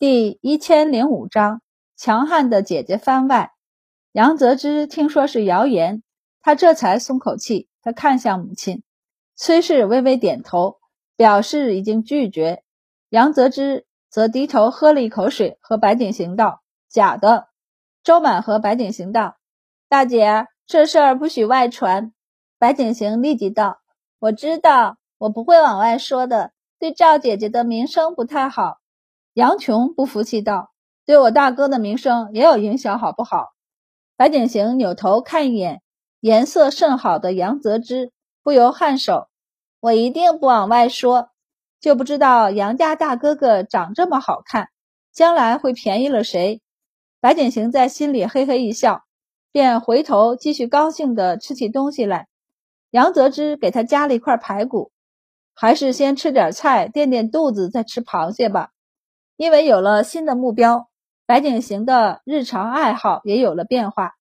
第一千零五章，强悍的姐姐番外。杨泽之听说是谣言，他这才松口气。他看向母亲，崔氏微微点头，表示已经拒绝。杨泽之则低头喝了一口水，和白景行道：“假的。”周满和白景行道：“大姐，这事儿不许外传。”白景行立即道：“我知道，我不会往外说的，对赵姐姐的名声不太好。”杨琼不服气道：“对我大哥的名声也有影响，好不好？”白景行扭头看一眼颜色甚好的杨泽之，不由颔首：“我一定不往外说，就不知道杨家大哥哥长这么好看，将来会便宜了谁？”白景行在心里嘿嘿一笑，便回头继续高兴地吃起东西来。杨泽之给他夹了一块排骨，还是先吃点菜垫垫肚子，再吃螃蟹吧。因为有了新的目标，白景行的日常爱好也有了变化。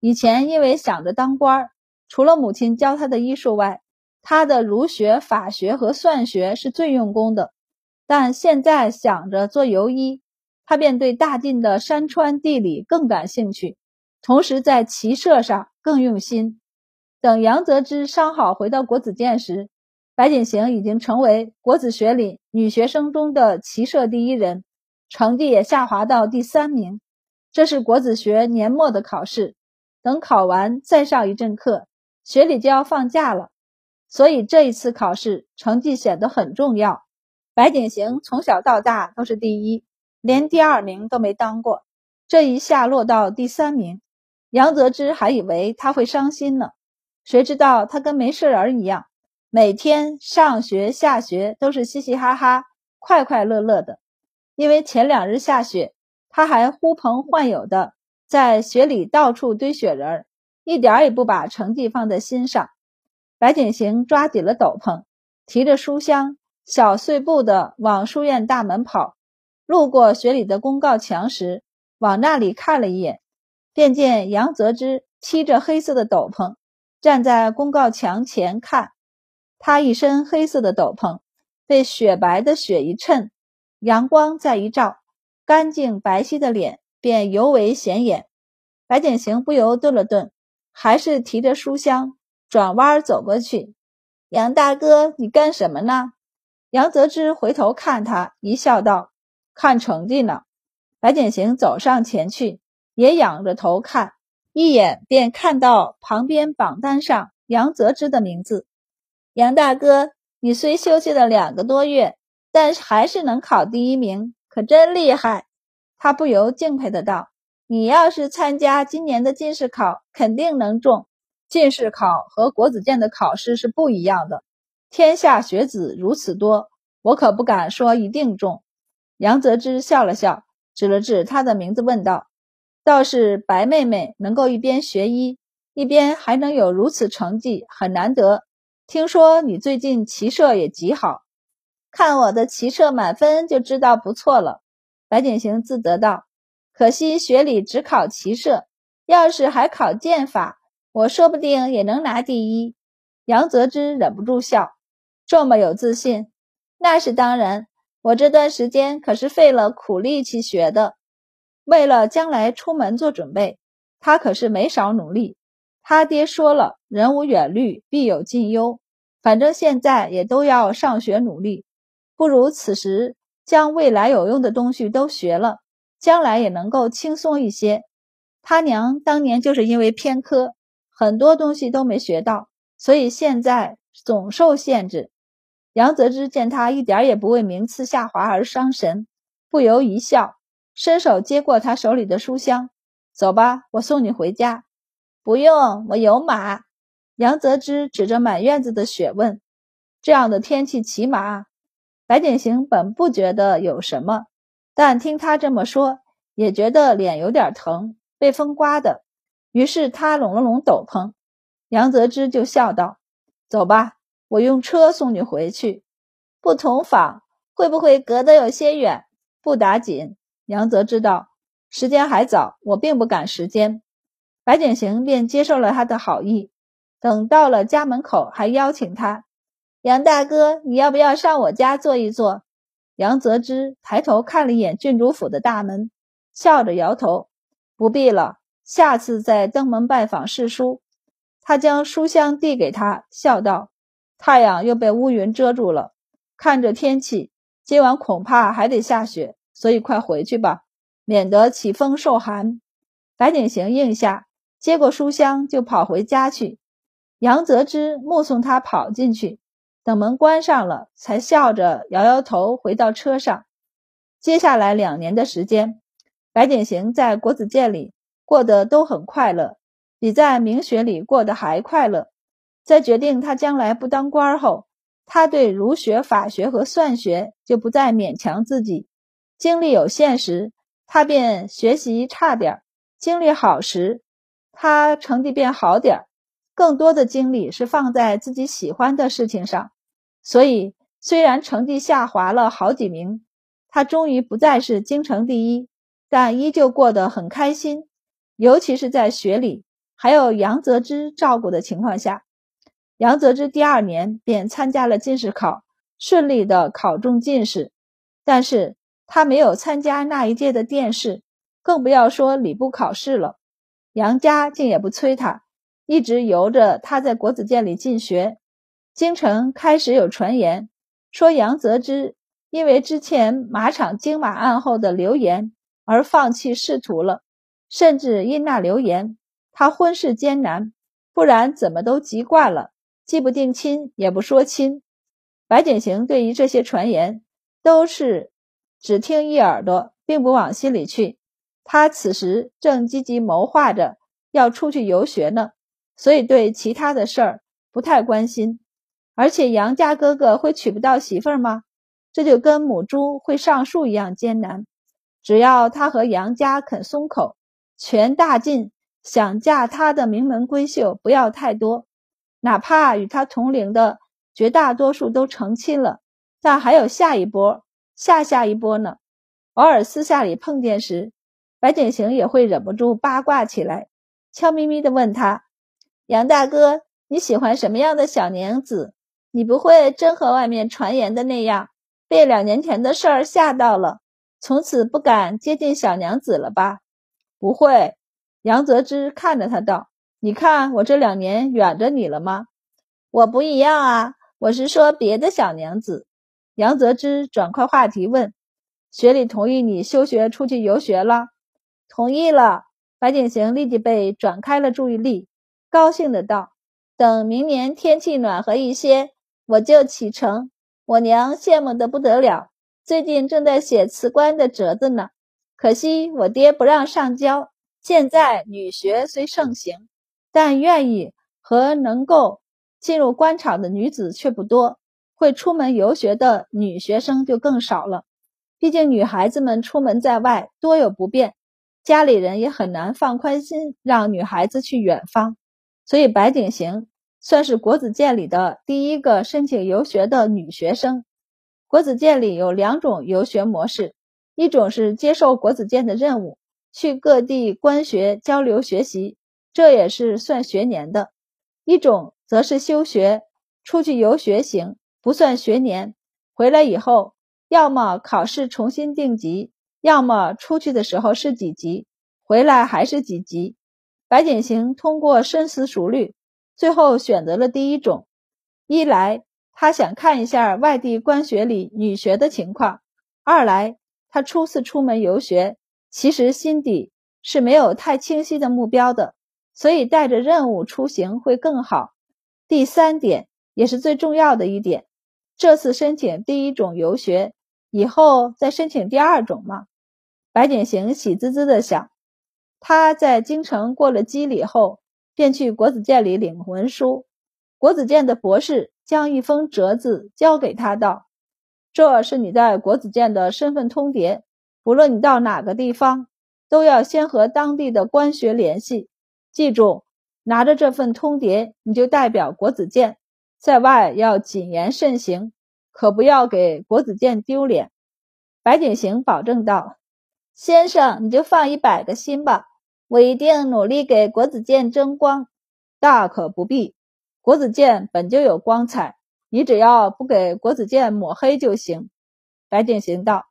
以前因为想着当官，除了母亲教他的医术外，他的儒学、法学和算学是最用功的。但现在想着做游医，他便对大晋的山川地理更感兴趣，同时在骑射上更用心。等杨泽之伤好回到国子监时，白景行已经成为国子学里女学生中的骑射第一人，成绩也下滑到第三名。这是国子学年末的考试，等考完再上一阵课，学里就要放假了。所以这一次考试成绩显得很重要。白景行从小到大都是第一，连第二名都没当过，这一下落到第三名，杨泽之还以为他会伤心呢，谁知道他跟没事人一样。每天上学下学都是嘻嘻哈哈、快快乐乐的。因为前两日下雪，他还呼朋唤友的在雪里到处堆雪人，一点也不把成绩放在心上。白景行抓紧了斗篷，提着书箱，小碎步的往书院大门跑。路过雪里的公告墙时，往那里看了一眼，便见杨泽之披着黑色的斗篷，站在公告墙前看。他一身黑色的斗篷，被雪白的雪一衬，阳光再一照，干净白皙的脸便尤为显眼。白景行不由顿了顿，还是提着书箱转弯走过去。杨大哥，你干什么呢？杨泽之回头看他，一笑道：“看成绩呢。”白景行走上前去，也仰着头看，一眼便看到旁边榜单上杨泽之的名字。杨大哥，你虽休息了两个多月，但是还是能考第一名，可真厉害！他不由敬佩的道：“你要是参加今年的进士考，肯定能中。进士考和国子监的考试是不一样的，天下学子如此多，我可不敢说一定中。”杨泽之笑了笑，指了指他的名字，问道：“倒是白妹妹能够一边学医，一边还能有如此成绩，很难得。”听说你最近骑射也极好，看我的骑射满分就知道不错了。白景行自得道：“可惜学里只考骑射，要是还考剑法，我说不定也能拿第一。”杨泽之忍不住笑：“这么有自信？那是当然，我这段时间可是费了苦力气学的，为了将来出门做准备，他可是没少努力。”他爹说了：“人无远虑，必有近忧。反正现在也都要上学努力，不如此时将未来有用的东西都学了，将来也能够轻松一些。”他娘当年就是因为偏科，很多东西都没学到，所以现在总受限制。杨泽之见他一点也不为名次下滑而伤神，不由一笑，伸手接过他手里的书箱：“走吧，我送你回家。”不用，我有马。杨泽之指着满院子的雪问：“这样的天气骑马？”白景行本不觉得有什么，但听他这么说，也觉得脸有点疼，被风刮的。于是他拢了拢斗篷，杨泽之就笑道：“走吧，我用车送你回去。不同坊会不会隔得有些远？不打紧。”杨泽知道时间还早，我并不赶时间。白景行便接受了他的好意，等到了家门口，还邀请他：“杨大哥，你要不要上我家坐一坐？杨泽之抬头看了一眼郡主府的大门，笑着摇头：“不必了，下次再登门拜访试书。”他将书箱递给他，笑道：“太阳又被乌云遮住了，看着天气，今晚恐怕还得下雪，所以快回去吧，免得起风受寒。”白景行应下，接过书箱就跑回家去。杨泽之目送他跑进去。等门关上了，才笑着摇摇头，回到车上。接下来两年的时间，白景行在国子监里过得都很快乐，比在明学里过得还快乐。在决定他将来不当官后，他对儒学、法学和算学就不再勉强自己。精力有限时，他便学习差点；精力好时，他成绩变好点儿。更多的精力是放在自己喜欢的事情上。所以，虽然成绩下滑了好几名，他终于不再是京城第一，但依旧过得很开心。尤其是在学里还有杨泽之照顾的情况下，杨泽之第二年便参加了进士考，顺利的考中进士。但是他没有参加那一届的殿试，更不要说礼部考试了。杨家竟也不催他，一直由着他在国子监里进学。京城开始有传言说，杨泽之因为之前马场金马案后的流言而放弃仕途了，甚至因那流言，他婚事艰难，不然怎么都急惯了，既不定亲也不说亲。白景行对于这些传言都是只听一耳朵，并不往心里去。他此时正积极谋划着要出去游学呢，所以对其他的事儿不太关心。而且杨家哥哥会娶不到媳妇儿吗？这就跟母猪会上树一样艰难。只要他和杨家肯松口，全大晋想嫁他的名门闺秀不要太多，哪怕与他同龄的绝大多数都成亲了，但还有下一波、下下一波呢。偶尔私下里碰见时，白景行也会忍不住八卦起来，悄咪咪地问他：“杨大哥，你喜欢什么样的小娘子？”你不会真和外面传言的那样，被两年前的事儿吓到了，从此不敢接近小娘子了吧？不会。杨泽之看着他道：“你看我这两年远着你了吗？我不一样啊，我是说别的小娘子。”杨泽之转快话题问：“学里同意你休学出去游学了？”同意了。白景行立即被转开了注意力，高兴的道：“等明年天气暖和一些。”我就启程，我娘羡慕的不得了，最近正在写辞官的折子呢。可惜我爹不让上交。现在女学虽盛行，但愿意和能够进入官场的女子却不多，会出门游学的女学生就更少了。毕竟女孩子们出门在外多有不便，家里人也很难放宽心让女孩子去远方，所以白景行。算是国子监里的第一个申请游学的女学生。国子监里有两种游学模式，一种是接受国子监的任务，去各地官学交流学习，这也是算学年的；一种则是休学，出去游学行，不算学年。回来以后，要么考试重新定级，要么出去的时候是几级，回来还是几级。白景行通过深思熟虑。最后选择了第一种，一来他想看一下外地官学里女学的情况；二来他初次出门游学，其实心底是没有太清晰的目标的，所以带着任务出行会更好。第三点也是最重要的一点，这次申请第一种游学，以后再申请第二种嘛。白景行喜滋滋的想，他在京城过了机礼后。便去国子监里领文书，国子监的博士将一封折子交给他，道：“这是你在国子监的身份通牒，不论你到哪个地方，都要先和当地的官学联系。记住，拿着这份通牒，你就代表国子监，在外要谨言慎行，可不要给国子监丢脸。”白景行保证道：“先生，你就放一百个心吧。”我一定努力给国子监争光，大可不必。国子监本就有光彩，你只要不给国子监抹黑就行。白景行道：“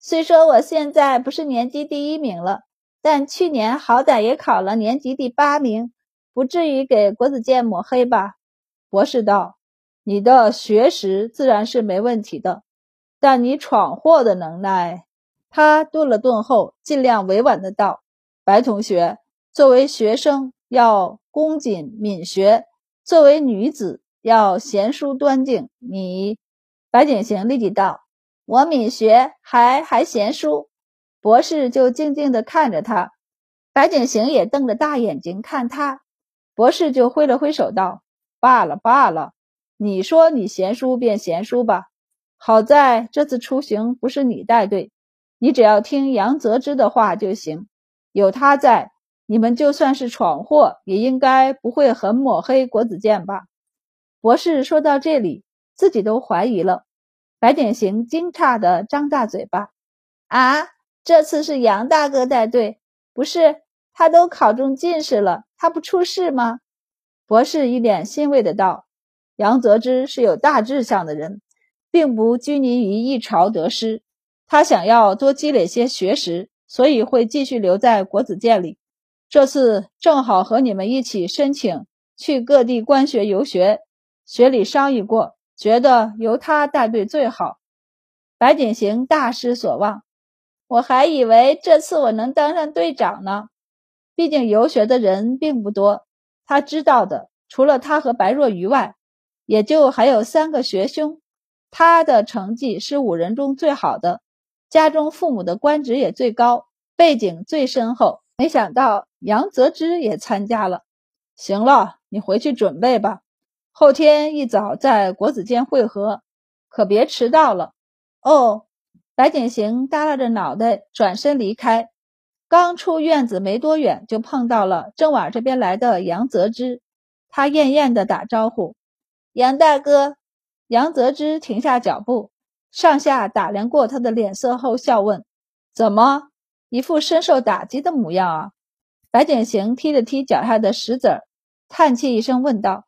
虽说我现在不是年级第一名了，但去年好歹也考了年级第八名，不至于给国子监抹黑吧？”博士道：“你的学识自然是没问题的，但你闯祸的能耐……”他顿了顿后，尽量委婉的道：“白同学，作为学生要恭谨敏学，作为女子要贤淑端静。你……”白景行立即道：“我敏学，还还贤淑。”博士就静静的看着他，白景行也瞪着大眼睛看他，博士就挥了挥手道。罢了罢了，你说你贤淑便贤淑吧。好在这次出行不是你带队，你只要听杨泽之的话就行。有他在，你们就算是闯祸，也应该不会很抹黑国子监吧？博士说到这里，自己都怀疑了。白典行惊诧的张大嘴巴：“啊，这次是杨大哥带队，不是他都考中进士了，他不出事吗？”博士一脸欣慰的道：“杨泽之是有大志向的人，并不拘泥于一朝得失。他想要多积累些学识，所以会继续留在国子监里。这次正好和你们一起申请去各地官学游学。学里商议过，觉得由他带队最好。”白景行大失所望，我还以为这次我能当上队长呢。毕竟游学的人并不多。他知道的，除了他和白若愚外，也就还有三个学兄。他的成绩是五人中最好的，家中父母的官职也最高，背景最深厚。没想到杨泽之也参加了。行了，你回去准备吧，后天一早在国子监会合，可别迟到了。哦，白景行耷拉着脑袋转身离开。刚出院子没多远，就碰到了正往这边来的杨泽之。他艳艳的打招呼：“杨大哥。”杨泽之停下脚步，上下打量过他的脸色后，笑问：“怎么，一副深受打击的模样啊？”白景行踢了踢脚下的石子儿，叹气一声，问道：“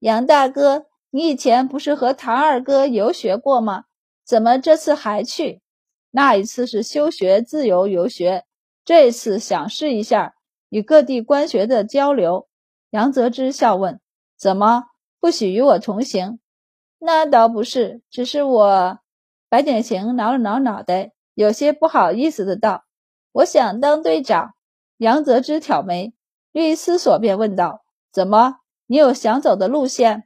杨大哥，你以前不是和唐二哥游学过吗？怎么这次还去？那一次是休学自由游学。”这次想试一下与各地官学的交流，杨泽之笑问：“怎么不许与我同行？”那倒不是，只是我……白景行挠了挠脑袋，有些不好意思的道：“我想当队长。”杨泽之挑眉，略一思索，便问道：“怎么？你有想走的路线？”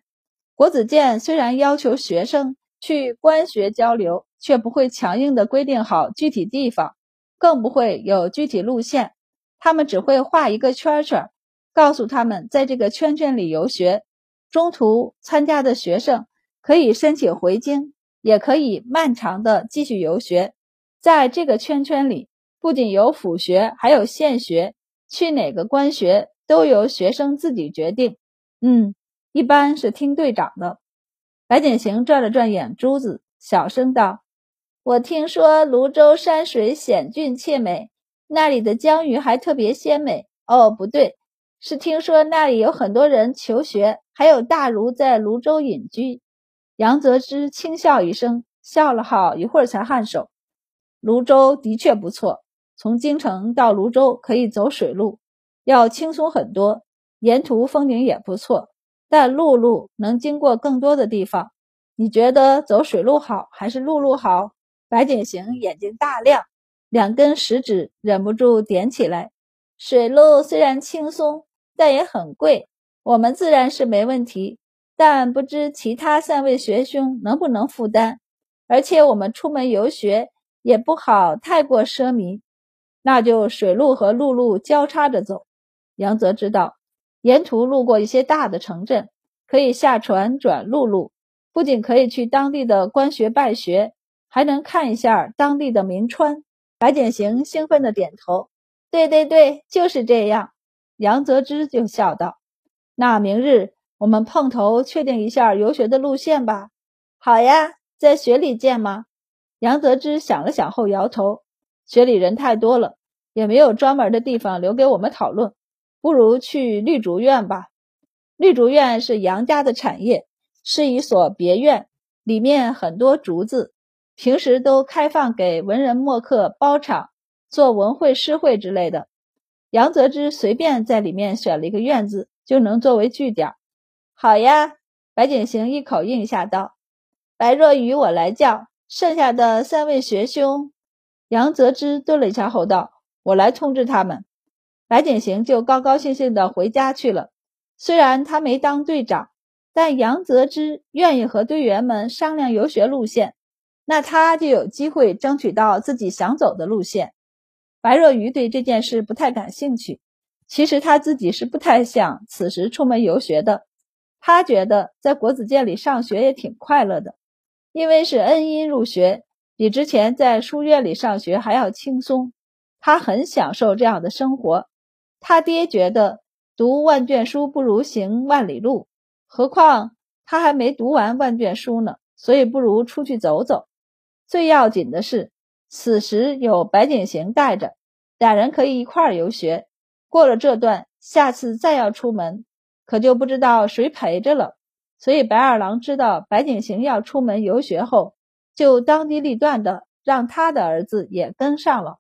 国子监虽然要求学生去官学交流，却不会强硬的规定好具体地方。更不会有具体路线，他们只会画一个圈圈，告诉他们在这个圈圈里游学。中途参加的学生可以申请回京，也可以漫长的继续游学。在这个圈圈里，不仅有府学，还有县学，去哪个官学都由学生自己决定。嗯，一般是听队长的。白景行转了转眼珠子，小声道。我听说泸州山水险峻且美，那里的江鱼还特别鲜美。哦，不对，是听说那里有很多人求学，还有大儒在泸州隐居。杨泽之轻笑一声，笑了好一会儿才颔首。泸州的确不错，从京城到泸州可以走水路，要轻松很多，沿途风景也不错，但陆路能经过更多的地方。你觉得走水路好还是陆路好？白景行眼睛大亮，两根食指忍不住点起来。水路虽然轻松，但也很贵。我们自然是没问题，但不知其他三位学兄能不能负担。而且我们出门游学也不好太过奢靡，那就水路和陆路交叉着走。杨泽知道，沿途路过一些大的城镇，可以下船转陆路，不仅可以去当地的官学拜学。还能看一下当地的名川。白景行兴奋的点头：“对对对，就是这样。”杨泽之就笑道：“那明日我们碰头，确定一下游学的路线吧。”“好呀，在学里见吗？”杨泽之想了想后摇头：“学里人太多了，也没有专门的地方留给我们讨论，不如去绿竹院吧。绿竹院是杨家的产业，是一所别院，里面很多竹子。”平时都开放给文人墨客包场做文会、诗会之类的。杨泽之随便在里面选了一个院子，就能作为据点。好呀，白景行一口应下道：“白若愚，我来叫。剩下的三位学兄。”杨泽之顿了一下后道：“我来通知他们。”白景行就高高兴兴的回家去了。虽然他没当队长，但杨泽之愿意和队员们商量游学路线，那他就有机会争取到自己想走的路线。白若愚对这件事不太感兴趣，其实他自己是不太想此时出门游学的。他觉得在国子监里上学也挺快乐的，因为是恩荫入学，比之前在书院里上学还要轻松。他很享受这样的生活。他爹觉得。读万卷书不如行万里路，何况他还没读完万卷书呢，所以不如出去走走。最要紧的是，此时有白景行带着，俩人可以一块儿游学。过了这段，下次再要出门，可就不知道谁陪着了。所以白二郎知道白景行要出门游学后，就当机立断的让他的儿子也跟上了。